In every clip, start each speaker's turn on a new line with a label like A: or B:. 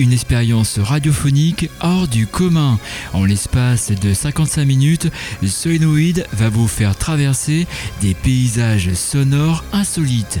A: Une expérience radiophonique hors du commun. En l'espace de 55 minutes, Solenoid va vous faire traverser des paysages sonores insolites.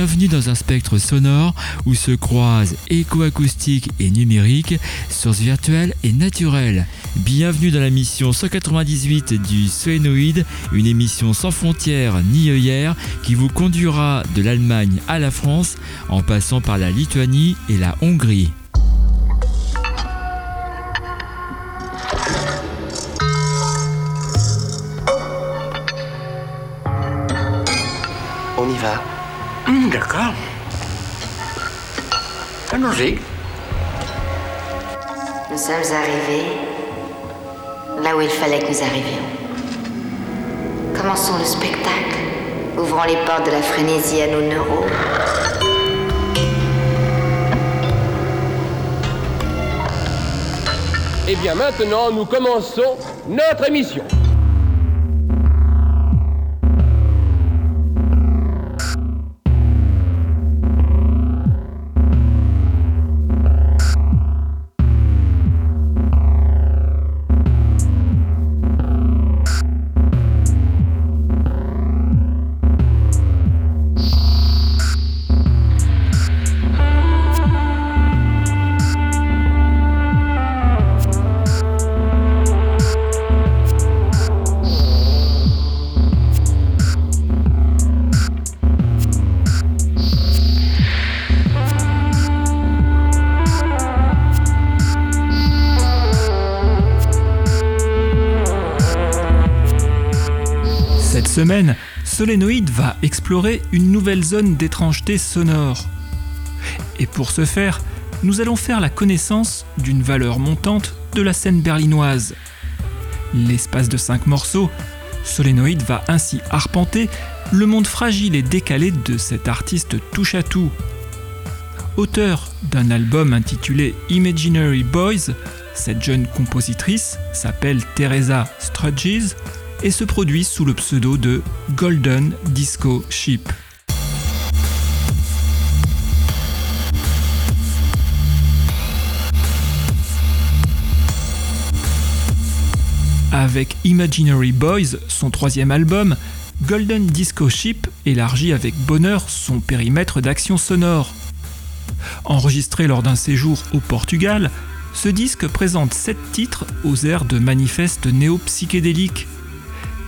A: Bienvenue dans un spectre sonore où se croisent éco-acoustique et numérique, sources virtuelles et naturelles. Bienvenue dans la mission 198 du Solénoïde, une émission sans frontières ni œillères qui vous conduira de l'Allemagne à la France en passant par la Lituanie et la Hongrie.
B: On y va.
C: Hum, D'accord. Allons-y.
D: Nous sommes arrivés là où il fallait que nous arrivions. Commençons le spectacle. Ouvrons les portes de la frénésie à nos neurones.
E: Et bien maintenant, nous commençons notre émission.
F: Solénoïde va explorer une nouvelle zone d'étrangeté sonore. Et pour ce faire, nous allons faire la connaissance d'une valeur montante de la scène berlinoise. L'espace de cinq morceaux, Solénoïde va ainsi arpenter le monde fragile et décalé de cet artiste touche-à-tout. Auteur d'un album intitulé Imaginary Boys, cette jeune compositrice s'appelle Teresa Strudges et se produit sous le pseudo de Golden Disco Ship. Avec Imaginary Boys, son troisième album, Golden Disco Ship élargit avec bonheur son périmètre d'action sonore. Enregistré lors d'un séjour au Portugal, ce disque présente sept titres aux airs de manifeste néo-psychédélique.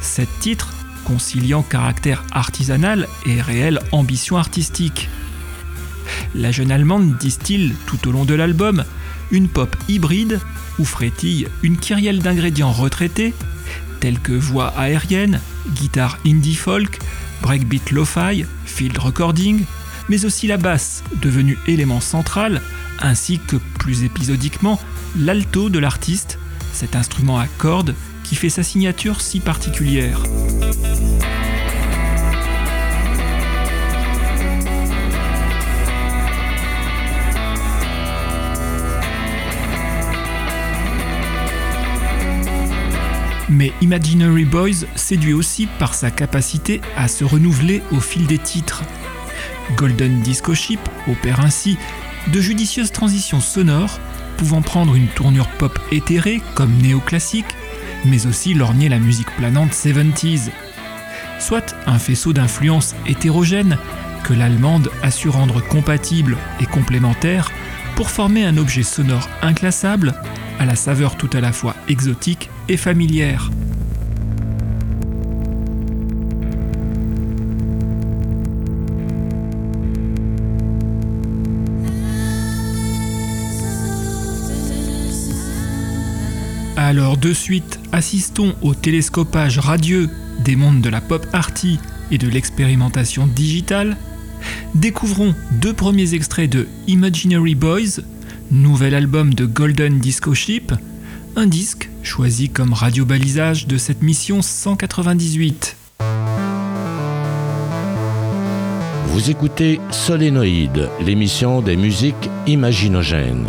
F: Sept titres conciliant caractère artisanal et réelle ambition artistique. La jeune Allemande distille tout au long de l'album une pop hybride où frétille une kyrielle d'ingrédients retraités tels que voix aérienne, guitare indie folk, breakbeat lo-fi, field recording, mais aussi la basse, devenue élément central, ainsi que plus épisodiquement l'alto de l'artiste, cet instrument à cordes qui fait sa signature si particulière. Mais Imaginary Boys séduit aussi par sa capacité à se renouveler au fil des titres. Golden Disco Ship opère ainsi de judicieuses transitions sonores pouvant prendre une tournure pop éthérée comme néoclassique, mais aussi lorgner la musique planante 70s. Soit un faisceau d'influences hétérogènes que l'allemande a su rendre compatible et complémentaire pour former un objet sonore inclassable à la saveur tout à la fois exotique et familière. Alors de suite, assistons au télescopage radieux des mondes de la pop arty et de l'expérimentation digitale. Découvrons deux premiers extraits de Imaginary Boys, nouvel album de Golden Disco Ship, un disque choisi comme radio-balisage de cette mission 198.
G: Vous écoutez Solénoïde, l'émission des musiques imaginogènes.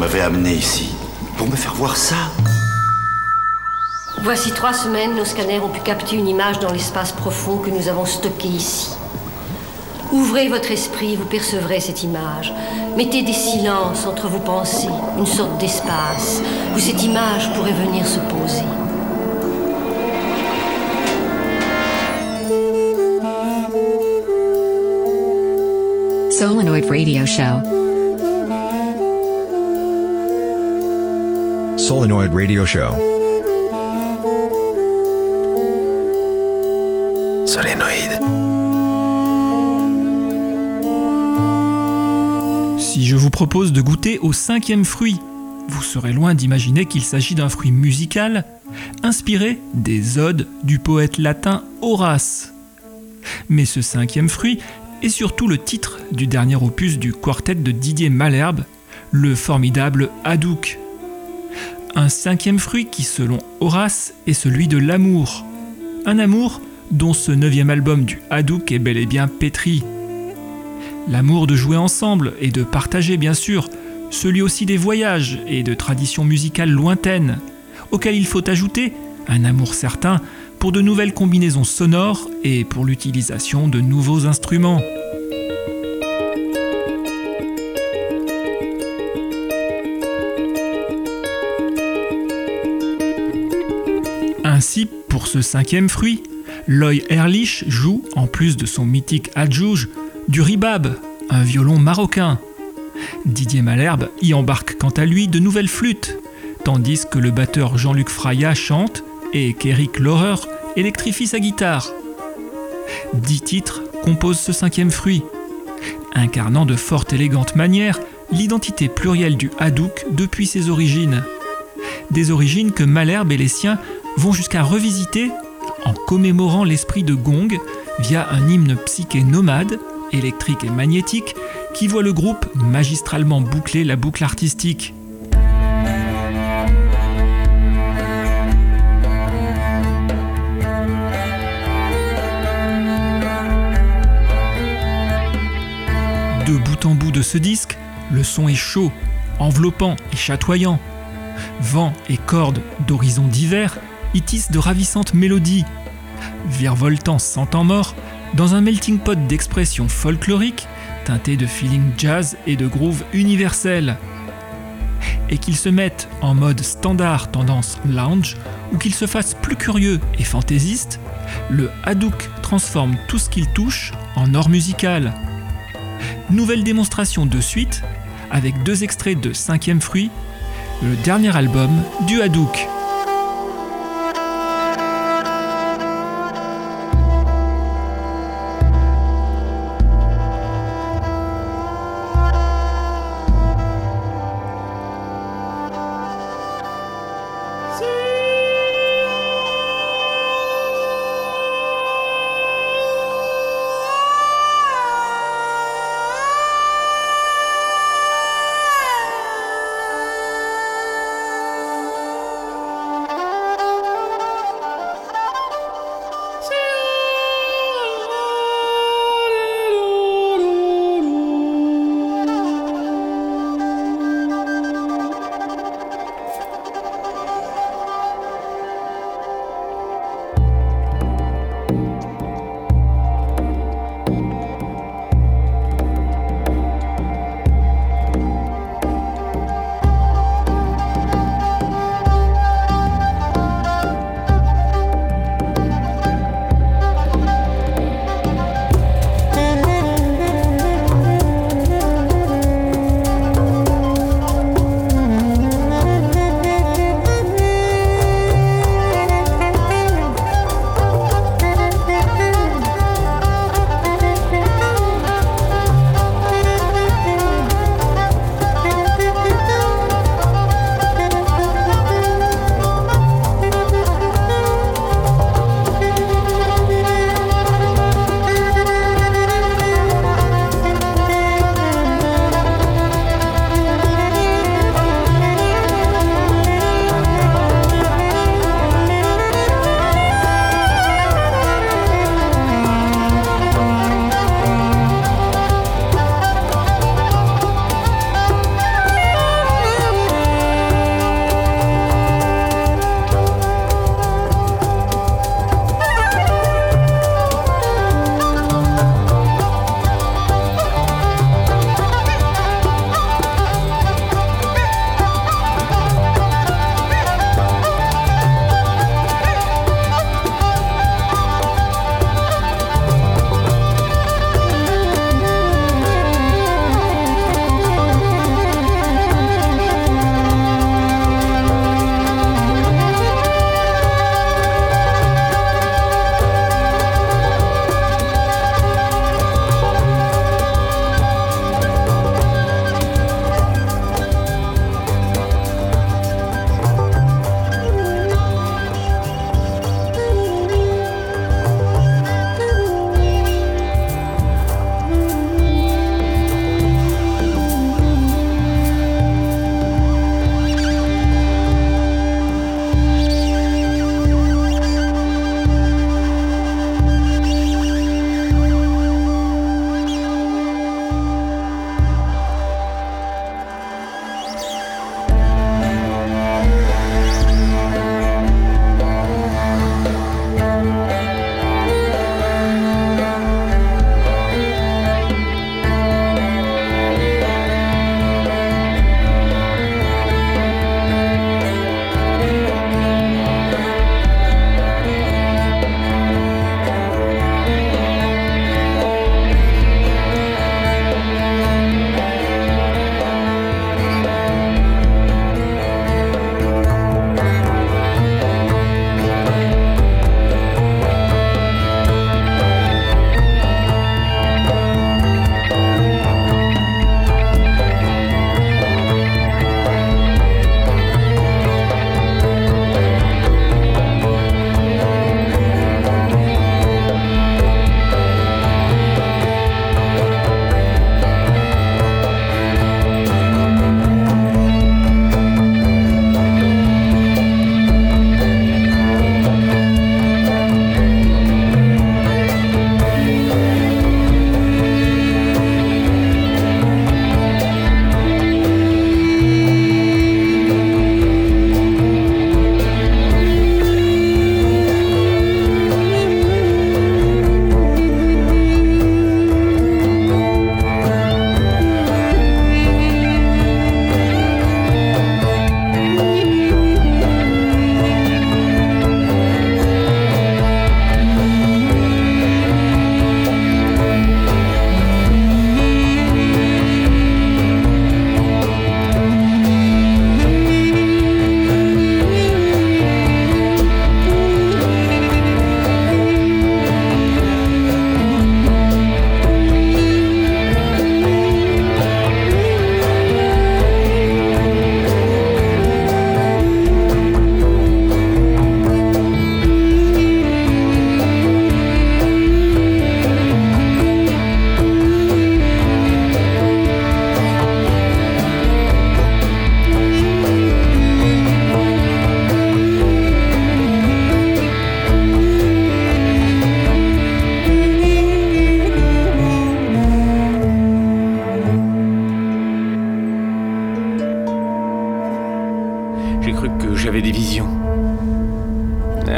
H: M'avez amené ici Pour me faire voir ça
I: Voici trois semaines, nos scanners ont pu capter une image dans l'espace profond que nous avons stocké ici. Ouvrez votre esprit, vous percevrez cette image. Mettez des silences entre vos pensées, une sorte d'espace où cette image pourrait venir se poser.
J: Solenoid Radio Show.
K: Solenoid Radio Show.
H: Solénoïde.
F: Si je vous propose de goûter au cinquième fruit, vous serez loin d'imaginer qu'il s'agit d'un fruit musical inspiré des odes du poète latin Horace. Mais ce cinquième fruit est surtout le titre du dernier opus du quartet de Didier Malherbe, le formidable Hadouk. Un cinquième fruit qui, selon Horace, est celui de l'amour. Un amour dont ce neuvième album du Hadouk est bel et bien pétri. L'amour de jouer ensemble et de partager, bien sûr, celui aussi des voyages et de traditions musicales lointaines, auxquelles il faut ajouter un amour certain pour de nouvelles combinaisons sonores et pour l'utilisation de nouveaux instruments. Ce cinquième fruit, Loy Erlich joue, en plus de son mythique adjouge, du ribab, un violon marocain. Didier Malherbe y embarque quant à lui de nouvelles flûtes, tandis que le batteur Jean-Luc Fraya chante et qu'Eric Laurer électrifie sa guitare. Dix titres composent ce cinquième fruit, incarnant de fort élégantes manières l'identité plurielle du hadouk depuis ses origines. Des origines que Malherbe et les siens vont jusqu'à revisiter en commémorant l'esprit de Gong via un hymne psyché nomade, électrique et magnétique, qui voit le groupe magistralement boucler la boucle artistique. De bout en bout de ce disque, le son est chaud, enveloppant et chatoyant. Vent et cordes d'horizons divers y tissent de ravissantes mélodies, virevoltant sans temps mort dans un melting pot d'expressions folkloriques teinté de feeling jazz et de groove universel. Et qu'ils se mettent en mode standard tendance lounge ou qu'ils se fassent plus curieux et fantaisistes, le Hadouk transforme tout ce qu'il touche en or musical. Nouvelle démonstration de suite avec deux extraits de Cinquième Fruit, le dernier album du Hadouk.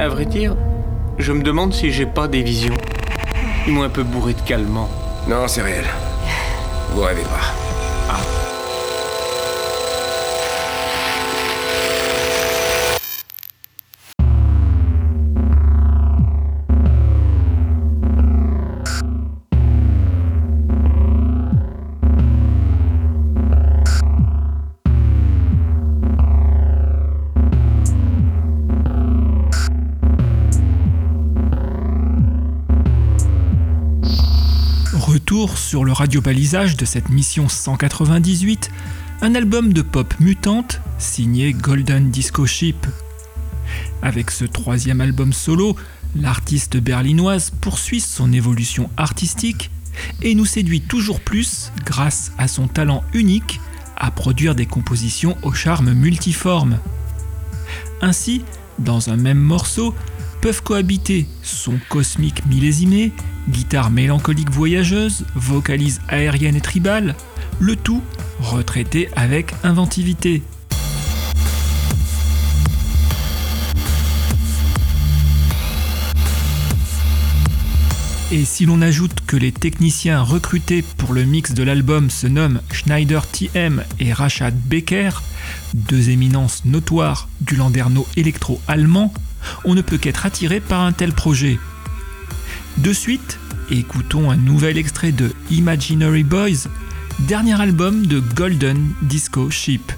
J: À vrai dire, je me demande si j'ai pas des visions. Ils m'ont un peu bourré de calmant.
H: Non, c'est réel. Vous rêvez pas.
F: Sur le radiobalisage de cette mission 198, un album de pop mutante signé Golden Disco Ship. Avec ce troisième album solo, l'artiste berlinoise poursuit son évolution artistique et nous séduit toujours plus grâce à son talent unique à produire des compositions au charme multiforme. Ainsi, dans un même morceau, peuvent cohabiter son cosmique millésimé, guitare mélancolique voyageuse, vocalise aérienne et tribale, le tout retraité avec inventivité. Et si l'on ajoute que les techniciens recrutés pour le mix de l'album se nomment Schneider TM et Rachad Becker, deux éminences notoires du landerneau électro-allemand, on ne peut qu'être attiré par un tel projet. De suite, écoutons un nouvel extrait de Imaginary Boys, dernier album de Golden Disco Ship.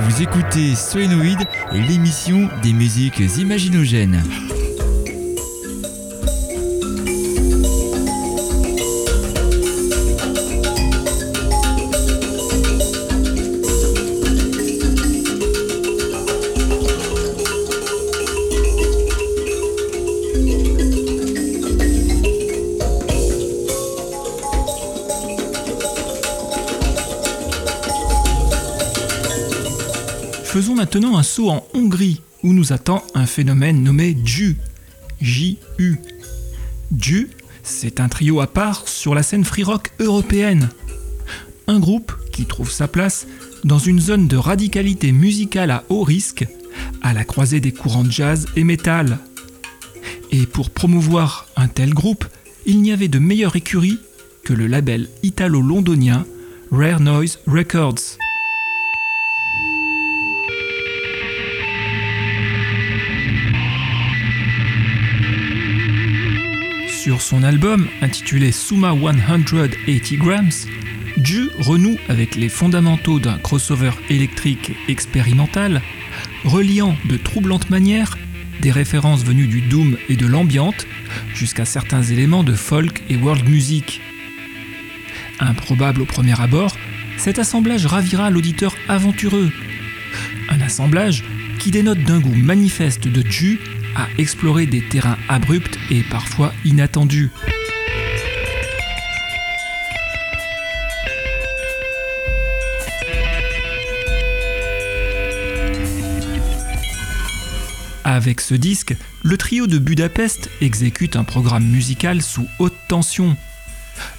A: Vous écoutez Solenoid et l'émission des musiques imaginogènes.
F: Maintenant un saut en Hongrie, où nous attend un phénomène nommé JU. J-U. JU, c'est un trio à part sur la scène free rock européenne. Un groupe qui trouve sa place dans une zone de radicalité musicale à haut risque, à la croisée des courants jazz et métal. Et pour promouvoir un tel groupe, il n'y avait de meilleure écurie que le label italo-londonien Rare Noise Records. Sur son album intitulé Suma 180 Grams, Ju renoue avec les fondamentaux d'un crossover électrique expérimental, reliant de troublantes manières des références venues du doom et de l'ambiante jusqu'à certains éléments de folk et world music. Improbable au premier abord, cet assemblage ravira l'auditeur aventureux. Un assemblage qui dénote d'un goût manifeste de Ju à explorer des terrains abrupts et parfois inattendus. Avec ce disque, le trio de Budapest exécute un programme musical sous haute tension.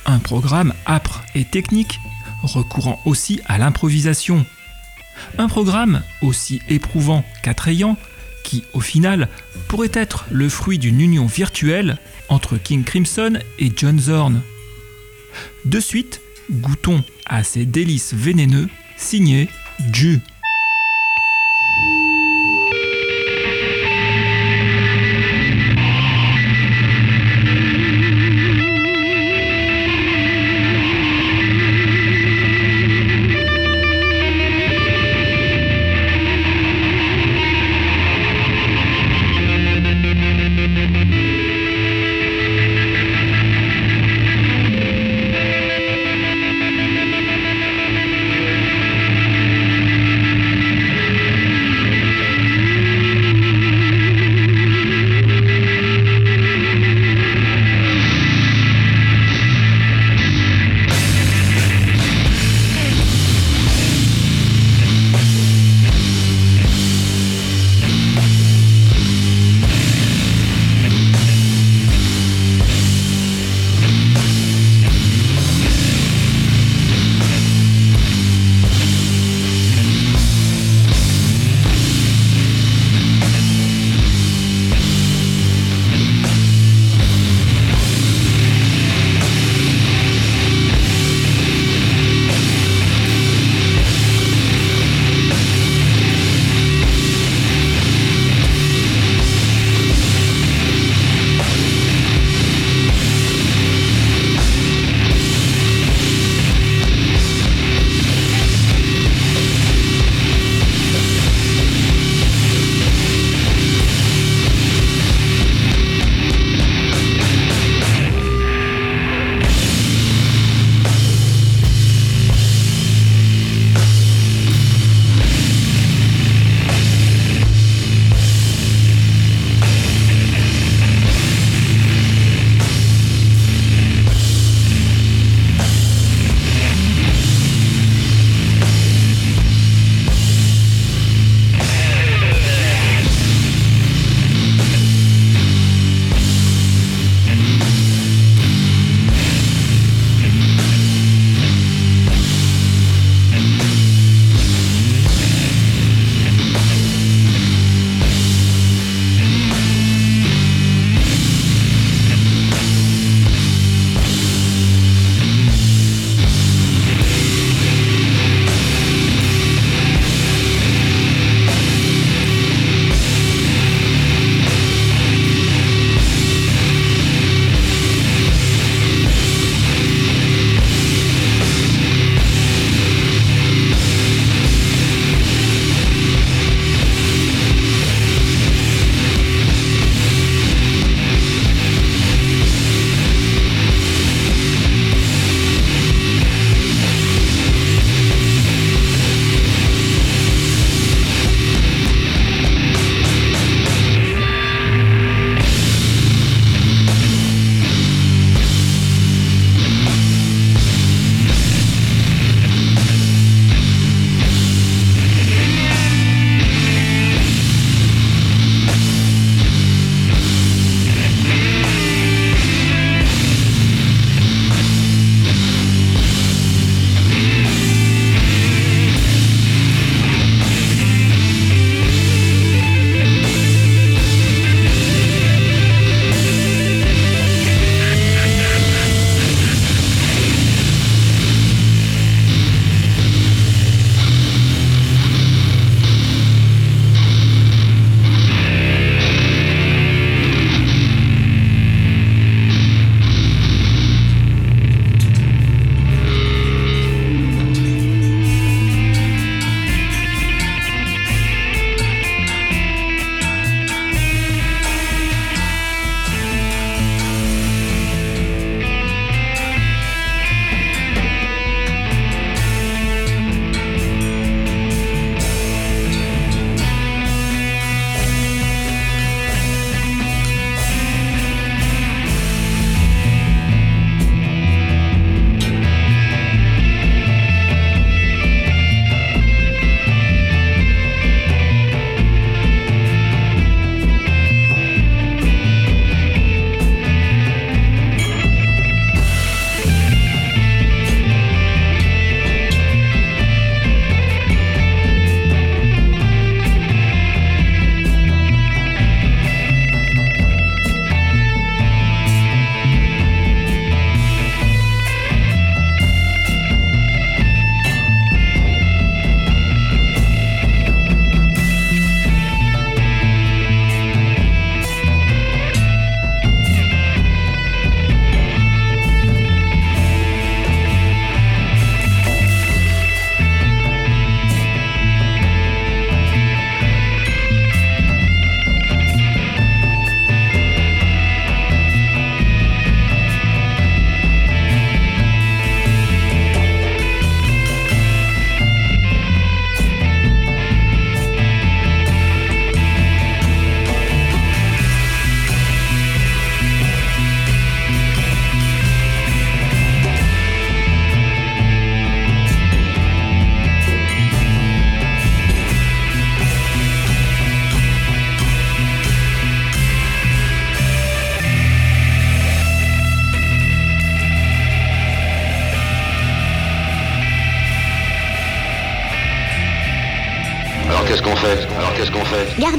F: Un programme âpre et technique, recourant aussi à l'improvisation. Un programme aussi éprouvant qu'attrayant, qui, au final, pourrait être le fruit d'une union virtuelle entre King Crimson et John Zorn. De suite, goûtons à ces délices vénéneux, signé Ju.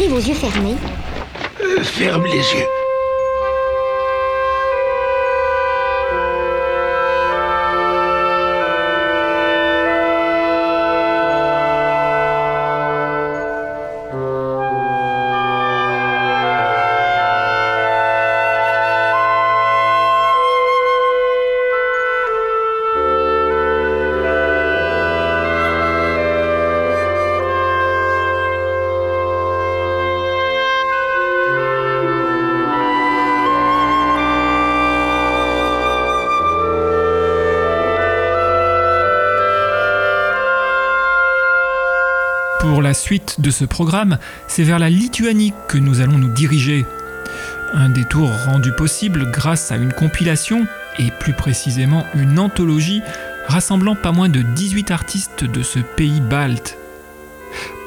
K: Vos yeux fermés.
L: Euh, ferme les yeux.
F: De ce programme, c'est vers la Lituanie que nous allons nous diriger. Un détour rendu possible grâce à une compilation, et plus précisément une anthologie, rassemblant pas moins de 18 artistes de ce pays balte.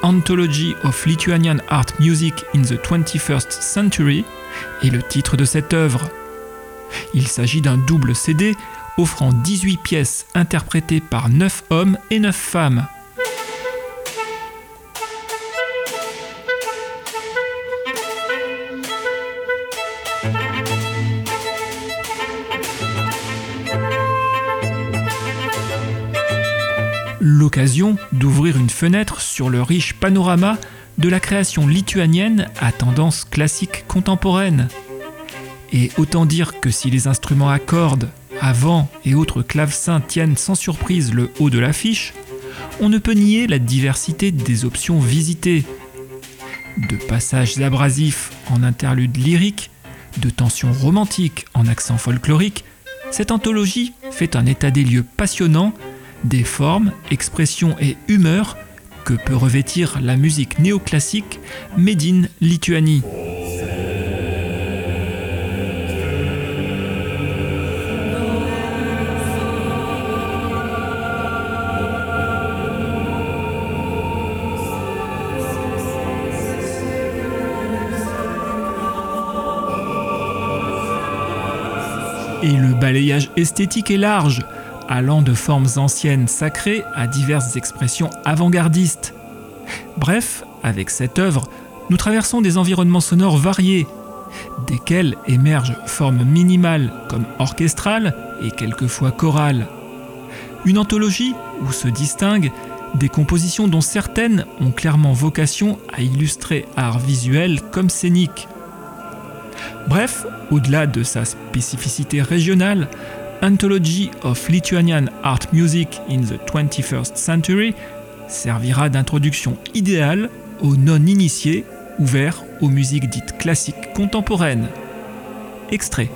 F: Anthology of Lithuanian Art Music in the 21st Century est le titre de cette œuvre. Il s'agit d'un double CD offrant 18 pièces interprétées par 9 hommes et 9 femmes. L'occasion d'ouvrir une fenêtre sur le riche panorama de la création lituanienne à tendance classique contemporaine. Et autant dire que si les instruments à cordes, avant et autres clavecins tiennent sans surprise le haut de l'affiche, on ne peut nier la diversité des options visitées. De passages abrasifs en interludes lyriques, de tensions romantiques en accents folkloriques, cette anthologie fait un état des lieux passionnant des formes, expressions et humeurs que peut revêtir la musique néoclassique made in Lituanie. Et le balayage esthétique est large, allant de formes anciennes sacrées à diverses expressions avant-gardistes. Bref, avec cette œuvre, nous traversons des environnements sonores variés, desquels émergent formes minimales comme orchestrales et quelquefois chorales. Une anthologie où se distinguent des compositions dont certaines ont clairement vocation à illustrer art visuel comme scénique. Bref, au-delà de sa spécificité régionale, Anthology of Lithuanian Art Music in the 21st Century servira d'introduction idéale aux non-initiés ouverts aux musiques dites classiques contemporaines. Extrait.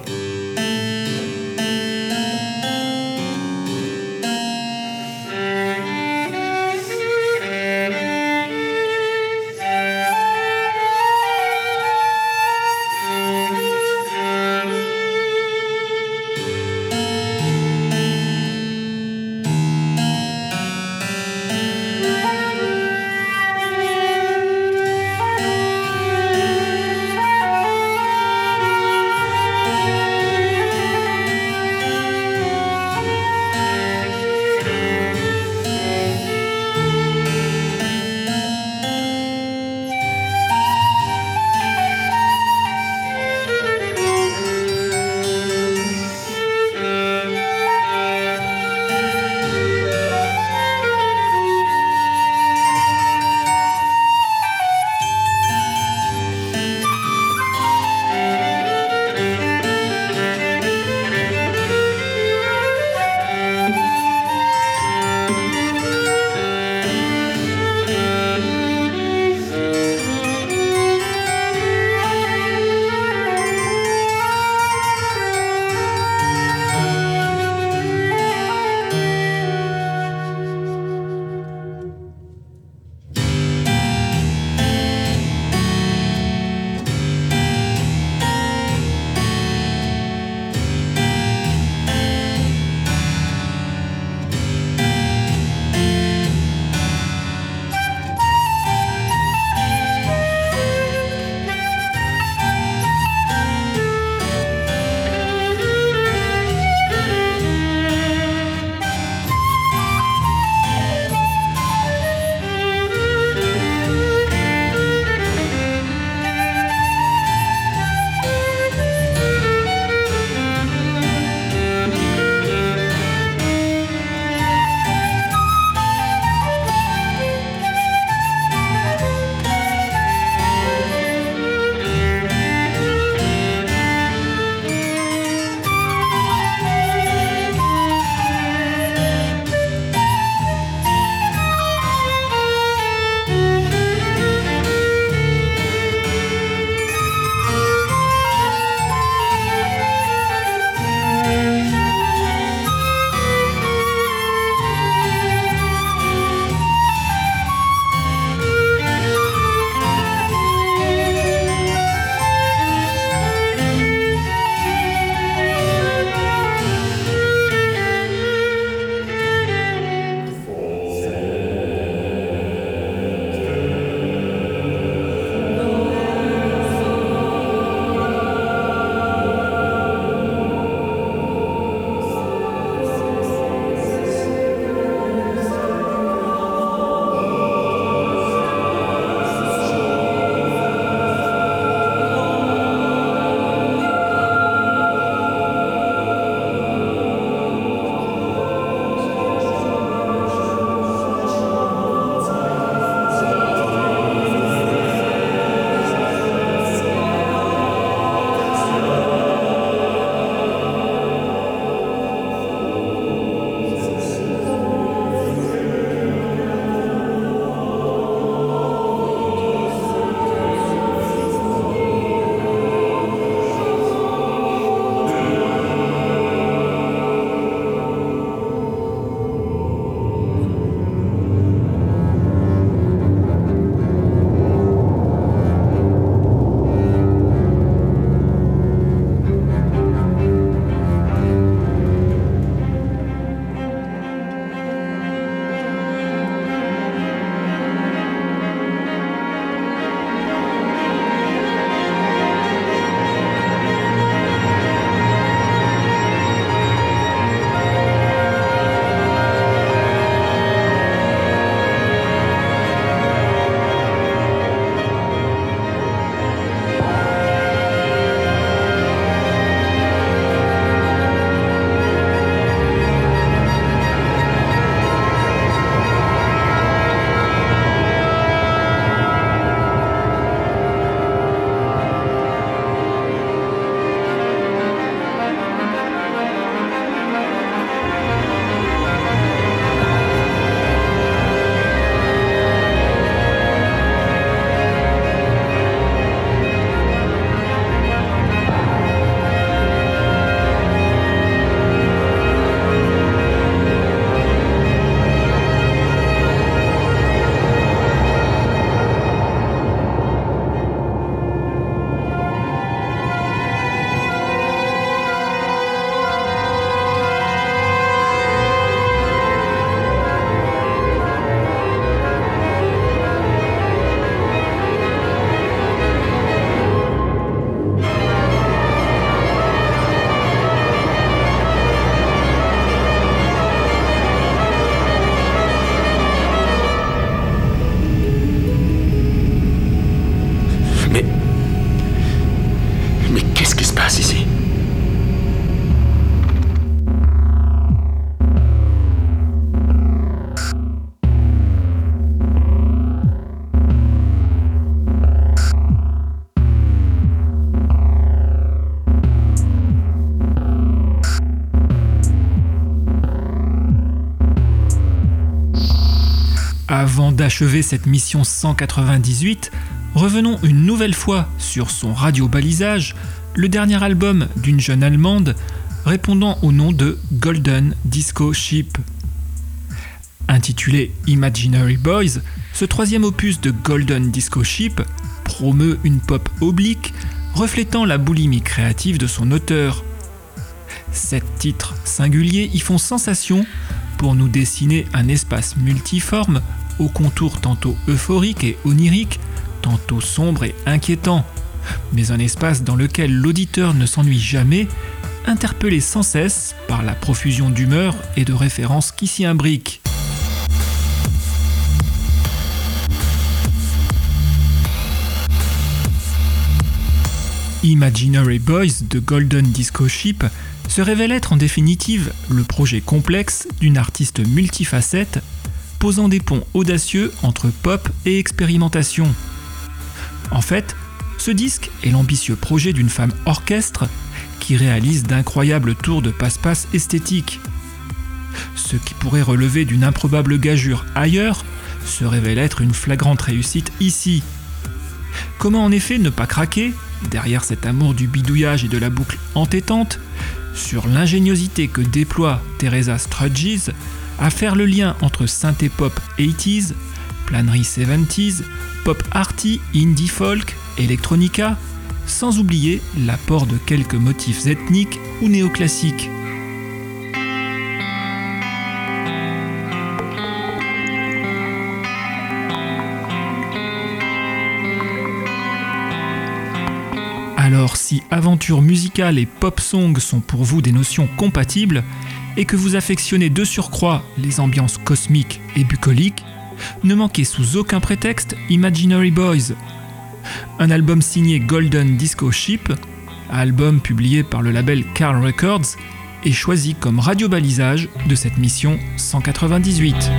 F: D'achever cette mission 198, revenons une nouvelle fois sur son radio-balisage, le dernier album d'une jeune Allemande répondant au nom de Golden Disco Ship. Intitulé Imaginary Boys, ce troisième opus de Golden Disco Ship promeut une pop oblique reflétant la boulimie créative de son auteur. Sept titres singuliers y font sensation pour nous dessiner un espace multiforme aux contours tantôt euphoriques et oniriques, tantôt sombres et inquiétants, mais un espace dans lequel l'auditeur ne s'ennuie jamais, interpellé sans cesse par la profusion d'humeur et de références qui s'y imbriquent. Imaginary Boys de Golden Disco Ship se révèle être en définitive le projet complexe d'une artiste multifacette posant des ponts audacieux entre pop et expérimentation. En fait, ce disque est l'ambitieux projet d'une femme orchestre qui réalise d'incroyables tours de passe-passe esthétiques. Ce qui pourrait relever d'une improbable gageure ailleurs se révèle être une flagrante réussite ici. Comment en effet ne pas craquer derrière cet amour du bidouillage et de la boucle entêtante, sur l'ingéniosité que déploie Teresa Strudges à faire le lien entre synthé-pop 80s, planerie 70s, pop arty, indie folk, electronica, sans oublier l'apport de quelques motifs ethniques ou néoclassiques. Alors si aventure musicale et pop song sont pour vous des notions compatibles, et que vous affectionnez de surcroît les ambiances cosmiques et bucoliques, ne manquez sous aucun prétexte Imaginary Boys. Un album signé Golden Disco Ship, album publié par le label Carl Records, est choisi comme radio-balisage de cette mission 198.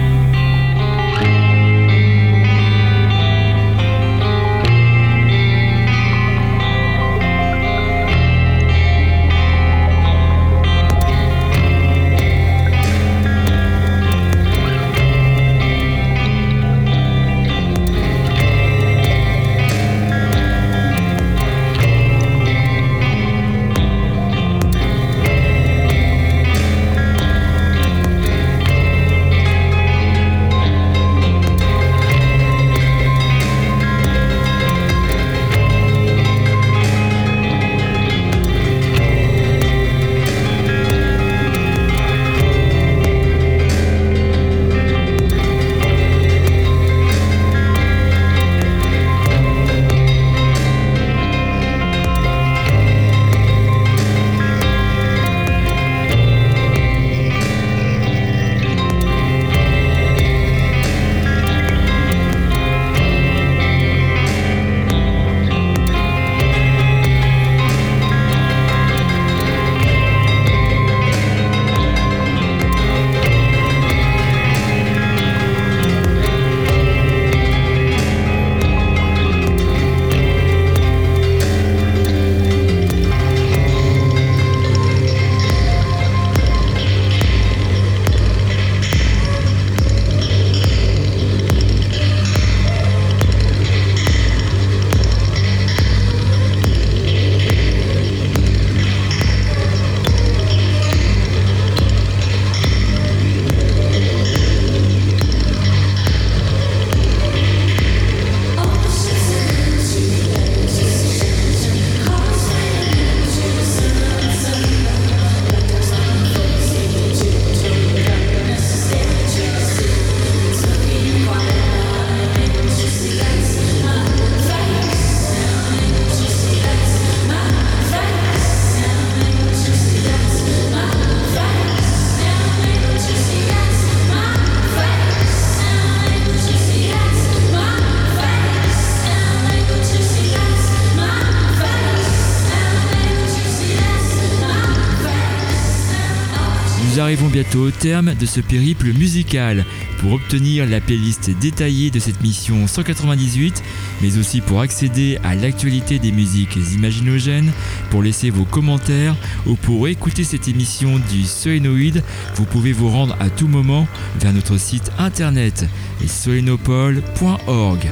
A: Arrivons bientôt au terme de ce périple musical. Pour obtenir la playlist détaillée de cette mission 198, mais aussi pour accéder à l'actualité des musiques imaginogènes, pour laisser vos commentaires ou pour écouter cette émission du Solénoïde, vous pouvez vous rendre à tout moment vers notre site internet solenopole.org.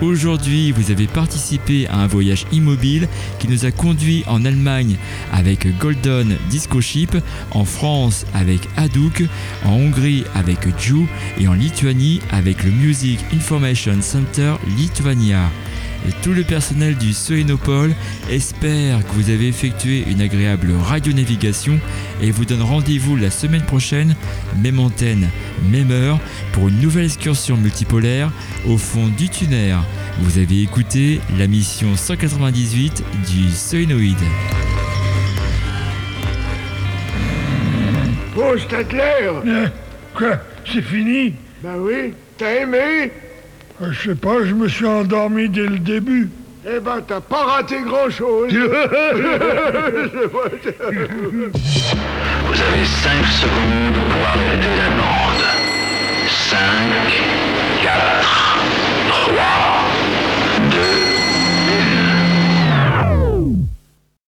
A: Aujourd'hui, vous avez participé à un voyage immobile qui nous a conduit en Allemagne avec Golden Disco Ship, en France avec Hadouk, en Hongrie avec Ju et en Lituanie avec le Music Information Center Lituania et tout le personnel du Soénopole espère que vous avez effectué une agréable radionavigation et vous donne rendez-vous la semaine prochaine, même antenne, même heure, pour une nouvelle excursion multipolaire au fond du tunnel. Vous avez écouté la mission 198 du Soénoïde.
K: Oh, Statler
M: Quoi? C'est fini?
K: Bah oui, t'as aimé?
M: Euh, je sais pas, je me suis endormi dès le début.
K: Eh ben, t'as pas raté grand-chose.
N: Vous avez 5 secondes pour arrêter la bande. 5, 4, 3...